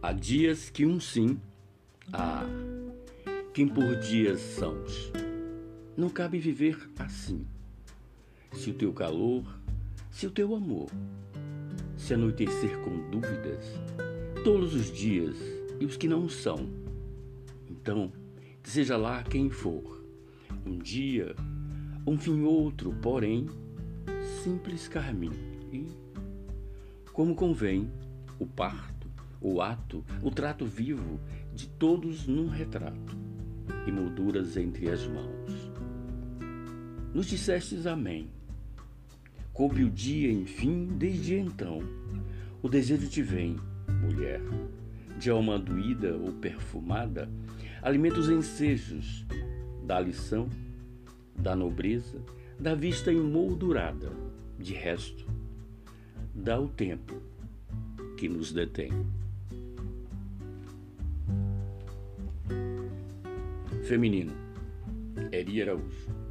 Há dias que um sim, há quem por dias sãos. Não cabe viver assim. Se o teu calor, se o teu amor, se anoitecer com dúvidas, todos os dias e os que não são. Então, seja lá quem for, um dia, um fim outro, porém, simples carmim e, como convém, o parto o ato, o trato vivo de todos num retrato e molduras entre as mãos. Nos dissestes Amém. Coube o dia, enfim, desde então. O desejo te vem, mulher, de alma doída ou perfumada, alimenta os ensejos da lição, da nobreza, da vista emoldurada. De resto, dá o tempo que nos detém. Feminino. Eri Araújo.